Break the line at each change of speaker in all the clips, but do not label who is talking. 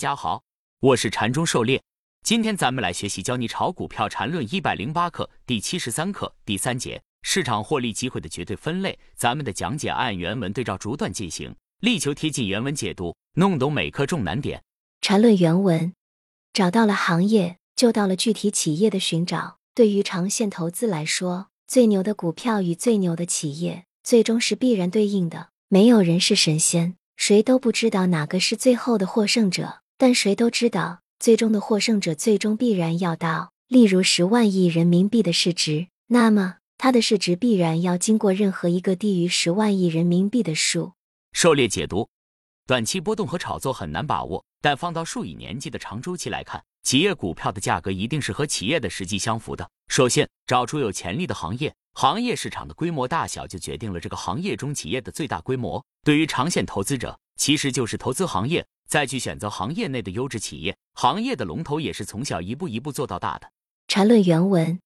家好，我是禅中狩猎。今天咱们来学习教你炒股票禅论一百零八课第七十三课第三节市场获利机会的绝对分类。咱们的讲解按原文对照逐段进行，力求贴近原文解读，弄懂每课重难点。
禅论原文：找到了行业，就到了具体企业的寻找。对于长线投资来说，最牛的股票与最牛的企业，最终是必然对应的。没有人是神仙，谁都不知道哪个是最后的获胜者。但谁都知道，最终的获胜者最终必然要到，例如十万亿人民币的市值，那么它的市值必然要经过任何一个低于十万亿人民币的数。
狩猎解读：短期波动和炒作很难把握，但放到数以年计的长周期来看，企业股票的价格一定是和企业的实际相符的。首先，找出有潜力的行业，行业市场的规模大小就决定了这个行业中企业的最大规模。对于长线投资者，其实就是投资行业。再去选择行业内的优质企业，行业的龙头也是从小一步一步做到大的。
查论原文，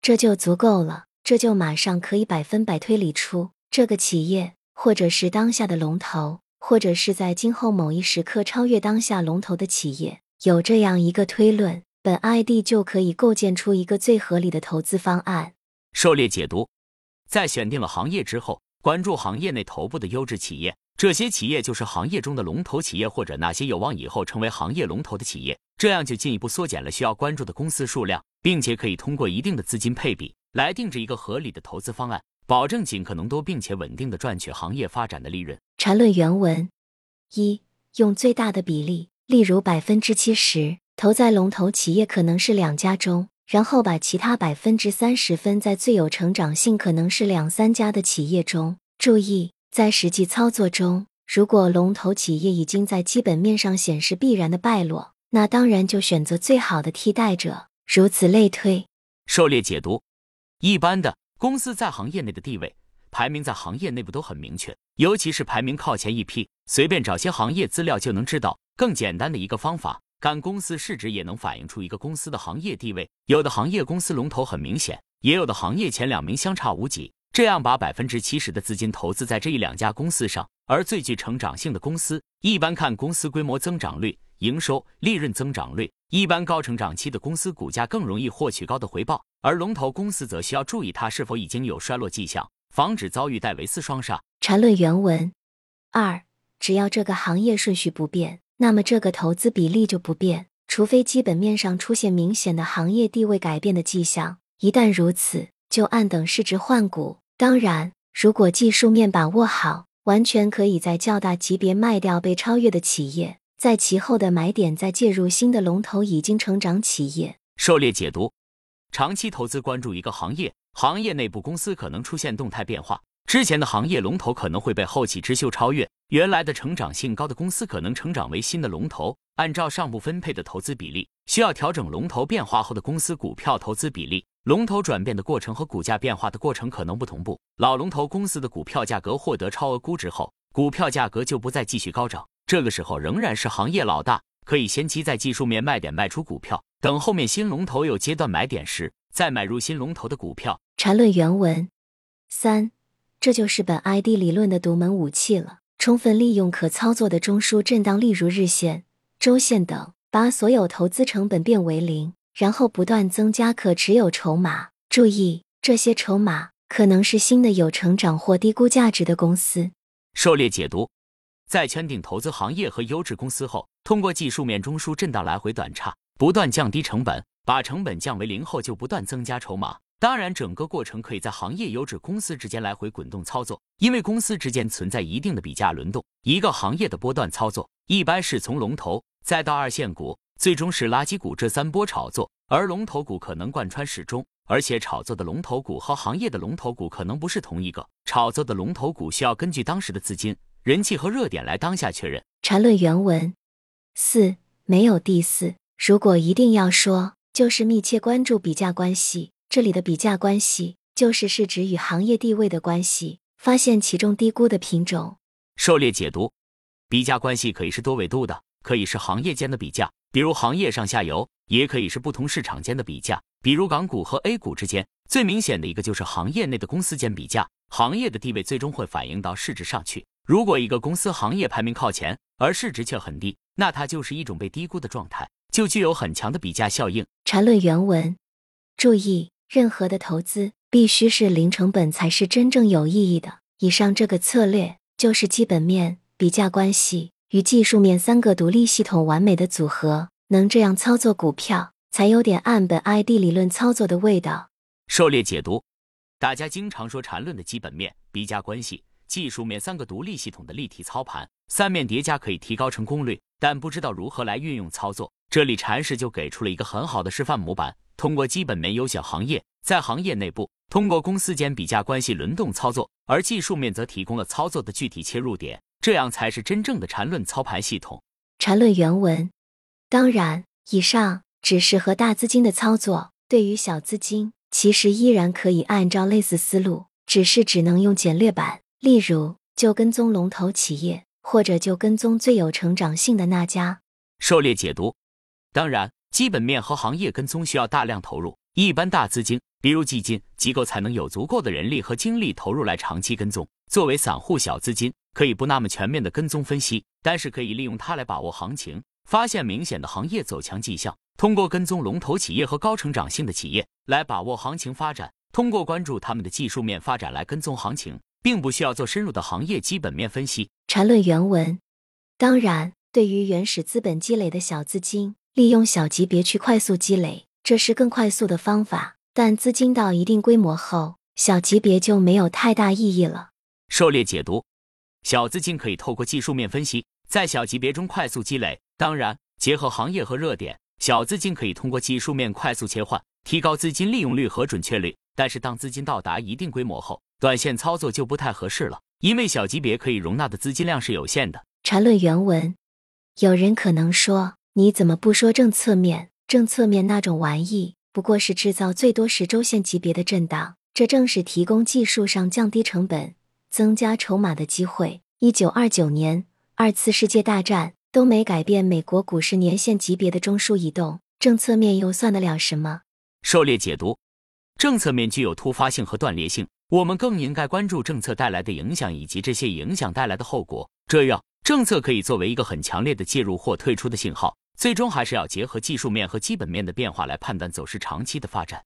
这就足够了，这就马上可以百分百推理出这个企业，或者是当下的龙头，或者是在今后某一时刻超越当下龙头的企业。有这样一个推论，本 ID 就可以构建出一个最合理的投资方案。
狩猎解读，在选定了行业之后，关注行业内头部的优质企业。这些企业就是行业中的龙头企业，或者那些有望以后成为行业龙头的企业，这样就进一步缩减了需要关注的公司数量，并且可以通过一定的资金配比来定制一个合理的投资方案，保证尽可能多并且稳定的赚取行业发展的利润。
缠论原文：一、用最大的比例，例如百分之七十，投在龙头企业可能是两家中，然后把其他百分之三十分在最有成长性可能是两三家的企业中。注意。在实际操作中，如果龙头企业已经在基本面上显示必然的败落，那当然就选择最好的替代者，如此类推。
狩猎解读：一般的公司在行业内的地位排名在行业内部都很明确，尤其是排名靠前一批，随便找些行业资料就能知道。更简单的一个方法，干公司市值也能反映出一个公司的行业地位。有的行业公司龙头很明显，也有的行业前两名相差无几。这样把百分之七十的资金投资在这一两家公司上，而最具成长性的公司，一般看公司规模增长率、营收、利润增长率。一般高成长期的公司股价更容易获取高的回报，而龙头公司则需要注意它是否已经有衰落迹象，防止遭遇戴维斯双杀。
缠论原文二：只要这个行业顺序不变，那么这个投资比例就不变，除非基本面上出现明显的行业地位改变的迹象。一旦如此，就按等市值换股。当然，如果技术面把握好，完全可以在较大级别卖掉被超越的企业，在其后的买点再介入新的龙头已经成长企业。
狩猎解读：长期投资关注一个行业，行业内部公司可能出现动态变化，之前的行业龙头可能会被后起之秀超越，原来的成长性高的公司可能成长为新的龙头。按照上部分配的投资比例，需要调整龙头变化后的公司股票投资比例。龙头转变的过程和股价变化的过程可能不同步。老龙头公司的股票价格获得超额估值后，股票价格就不再继续高涨，这个时候仍然是行业老大，可以先期在技术面卖点卖出股票，等后面新龙头有阶段买点时再买入新龙头的股票。
缠论原文三，这就是本 ID 理论的独门武器了。充分利用可操作的中枢震荡，例如日线、周线等，把所有投资成本变为零。然后不断增加可持有筹码，注意这些筹码可能是新的有成长或低估价值的公司。
狩猎解读，在圈定投资行业和优质公司后，通过技术面中枢震荡来回短差，不断降低成本，把成本降为零后就不断增加筹码。当然，整个过程可以在行业优质公司之间来回滚动操作，因为公司之间存在一定的比价轮动。一个行业的波段操作，一般是从龙头再到二线股。最终是垃圾股这三波炒作，而龙头股可能贯穿始终，而且炒作的龙头股和行业的龙头股可能不是同一个。炒作的龙头股需要根据当时的资金、人气和热点来当下确认。
缠论原文四没有第四，如果一定要说，就是密切关注比价关系。这里的比价关系就是市值与行业地位的关系，发现其中低估的品种。
狩猎解读，比价关系可以是多维度的，可以是行业间的比价。比如行业上下游，也可以是不同市场间的比价，比如港股和 A 股之间。最明显的一个就是行业内的公司间比价，行业的地位最终会反映到市值上去。如果一个公司行业排名靠前，而市值却很低，那它就是一种被低估的状态，就具有很强的比价效应。
缠论原文，注意，任何的投资必须是零成本才是真正有意义的。以上这个策略就是基本面、比价关系与技术面三个独立系统完美的组合，能这样操作股票，才有点按本 ID 理论操作的味道。
狩猎解读，大家经常说缠论的基本面、比价关系。技术面三个独立系统的立体操盘，三面叠加可以提高成功率，但不知道如何来运用操作。这里禅师就给出了一个很好的示范模板：通过基本面优选行业，在行业内部通过公司间比价关系轮动操作，而技术面则提供了操作的具体切入点，这样才是真正的缠论操盘系统。
缠论原文，当然，以上只适合大资金的操作，对于小资金，其实依然可以按照类似思路，只是只能用简略版。例如，就跟踪龙头企业，或者就跟踪最有成长性的那家。
狩猎解读，当然，基本面和行业跟踪需要大量投入，一般大资金，比如基金机构，才能有足够的人力和精力投入来长期跟踪。作为散户小资金，可以不那么全面的跟踪分析，但是可以利用它来把握行情，发现明显的行业走强迹象，通过跟踪龙头企业和高成长性的企业来把握行情发展，通过关注他们的技术面发展来跟踪行情。并不需要做深入的行业基本面分析。
缠论原文，当然，对于原始资本积累的小资金，利用小级别去快速积累，这是更快速的方法。但资金到一定规模后，小级别就没有太大意义了。
狩猎解读：小资金可以透过技术面分析，在小级别中快速积累。当然，结合行业和热点，小资金可以通过技术面快速切换，提高资金利用率和准确率。但是，当资金到达一定规模后，短线操作就不太合适了，因为小级别可以容纳的资金量是有限的。
缠论原文，有人可能说，你怎么不说政策面？政策面那种玩意，不过是制造最多十周线级别的震荡，这正是提供技术上降低成本、增加筹码的机会。一九二九年，二次世界大战都没改变美国股市年线级别的中枢移动，政策面又算得了什么？
狩猎解读，政策面具有突发性和断裂性。我们更应该关注政策带来的影响以及这些影响带来的后果，这样政策可以作为一个很强烈的介入或退出的信号。最终还是要结合技术面和基本面的变化来判断走势长期的发展。